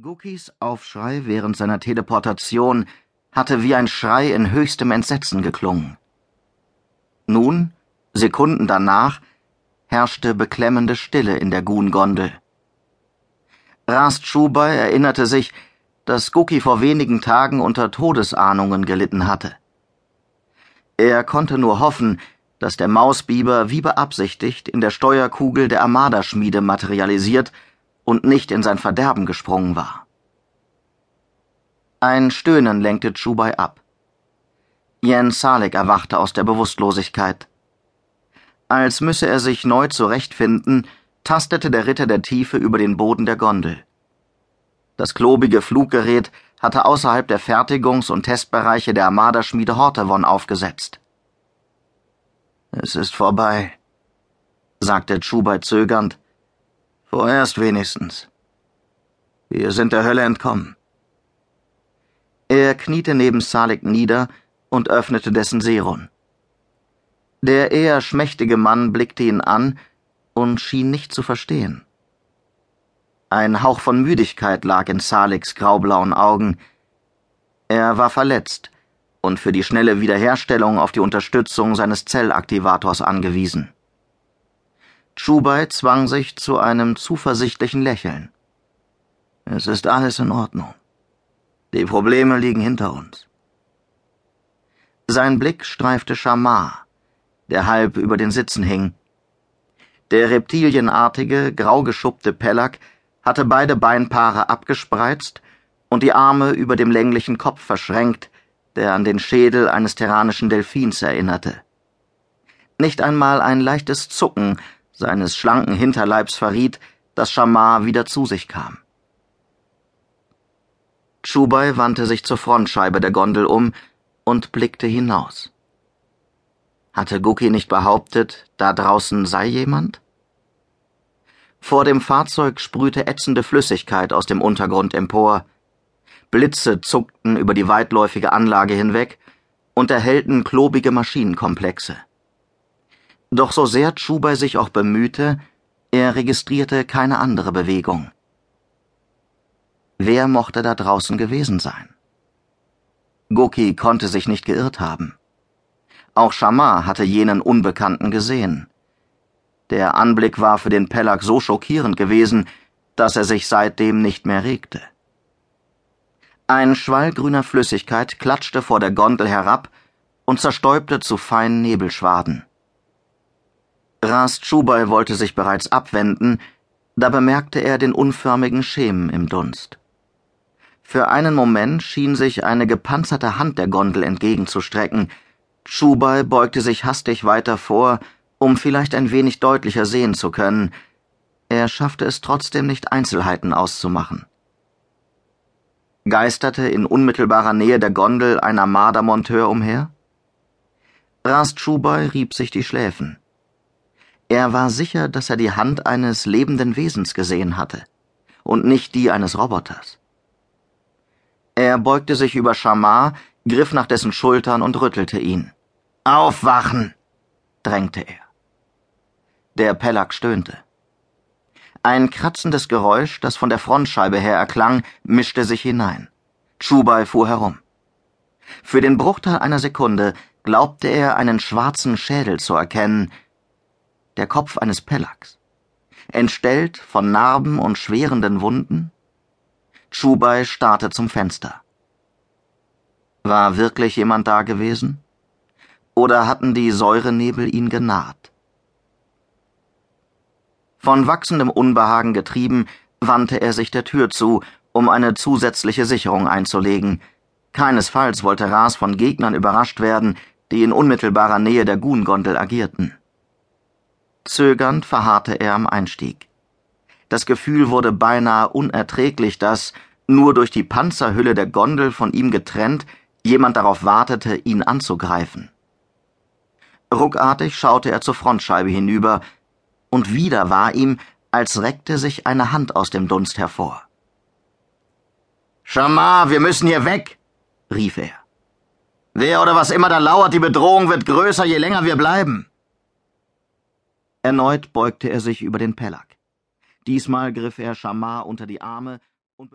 Gukis Aufschrei während seiner Teleportation hatte wie ein Schrei in höchstem Entsetzen geklungen. Nun, Sekunden danach, herrschte beklemmende Stille in der Gun-Gondel. Rast Schubai erinnerte sich, dass Guki vor wenigen Tagen unter Todesahnungen gelitten hatte. Er konnte nur hoffen, dass der Mausbiber wie beabsichtigt in der Steuerkugel der Armada-Schmiede materialisiert und nicht in sein Verderben gesprungen war. Ein Stöhnen lenkte Chubai ab. Jens Salek erwachte aus der Bewusstlosigkeit. Als müsse er sich neu zurechtfinden, tastete der Ritter der Tiefe über den Boden der Gondel. Das klobige Fluggerät hatte außerhalb der Fertigungs- und Testbereiche der Armada-Schmiede Hortevon aufgesetzt. Es ist vorbei, sagte Chubai zögernd, Vorerst wenigstens. Wir sind der Hölle entkommen. Er kniete neben Salek nieder und öffnete dessen Seron. Der eher schmächtige Mann blickte ihn an und schien nicht zu verstehen. Ein Hauch von Müdigkeit lag in Saleks graublauen Augen. Er war verletzt und für die schnelle Wiederherstellung auf die Unterstützung seines Zellaktivators angewiesen. Chubai zwang sich zu einem zuversichtlichen Lächeln. Es ist alles in Ordnung. Die Probleme liegen hinter uns. Sein Blick streifte Shamar, der halb über den Sitzen hing. Der reptilienartige, grau geschuppte Pellack hatte beide Beinpaare abgespreizt und die Arme über dem länglichen Kopf verschränkt, der an den Schädel eines terranischen Delfins erinnerte. Nicht einmal ein leichtes Zucken seines schlanken Hinterleibs verriet, dass Shamar wieder zu sich kam. Chubai wandte sich zur Frontscheibe der Gondel um und blickte hinaus. Hatte Guki nicht behauptet, da draußen sei jemand? Vor dem Fahrzeug sprühte ätzende Flüssigkeit aus dem Untergrund empor. Blitze zuckten über die weitläufige Anlage hinweg und erhellten klobige Maschinenkomplexe. Doch so sehr Chubai sich auch bemühte, er registrierte keine andere Bewegung. Wer mochte da draußen gewesen sein? Goki konnte sich nicht geirrt haben. Auch Shamar hatte jenen Unbekannten gesehen. Der Anblick war für den Pellack so schockierend gewesen, dass er sich seitdem nicht mehr regte. Ein Schwall grüner Flüssigkeit klatschte vor der Gondel herab und zerstäubte zu feinen Nebelschwaden. Rast Schubai wollte sich bereits abwenden, da bemerkte er den unförmigen Schemen im Dunst. Für einen Moment schien sich eine gepanzerte Hand der Gondel entgegenzustrecken. Schubai beugte sich hastig weiter vor, um vielleicht ein wenig deutlicher sehen zu können. Er schaffte es trotzdem nicht, Einzelheiten auszumachen. Geisterte in unmittelbarer Nähe der Gondel ein Armada-Monteur umher? Rast Schubai rieb sich die Schläfen. Er war sicher, dass er die Hand eines lebenden Wesens gesehen hatte und nicht die eines Roboters. Er beugte sich über Shamar, griff nach dessen Schultern und rüttelte ihn. Aufwachen! drängte er. Der Pellack stöhnte. Ein kratzendes Geräusch, das von der Frontscheibe her erklang, mischte sich hinein. Chubai fuhr herum. Für den Bruchteil einer Sekunde glaubte er, einen schwarzen Schädel zu erkennen, der Kopf eines Pellacks. Entstellt von Narben und schwerenden Wunden? Chubai starrte zum Fenster. War wirklich jemand da gewesen? Oder hatten die Säurenebel ihn genarrt? Von wachsendem Unbehagen getrieben, wandte er sich der Tür zu, um eine zusätzliche Sicherung einzulegen. Keinesfalls wollte Ras von Gegnern überrascht werden, die in unmittelbarer Nähe der Gun-Gondel agierten. Zögernd verharrte er am Einstieg. Das Gefühl wurde beinahe unerträglich, dass, nur durch die Panzerhülle der Gondel von ihm getrennt, jemand darauf wartete, ihn anzugreifen. Ruckartig schaute er zur Frontscheibe hinüber, und wieder war ihm, als reckte sich eine Hand aus dem Dunst hervor. Shamar, wir müssen hier weg, rief er. Wer oder was immer da lauert, die Bedrohung wird größer, je länger wir bleiben. Erneut beugte er sich über den Pellack. Diesmal griff er Shamar unter die Arme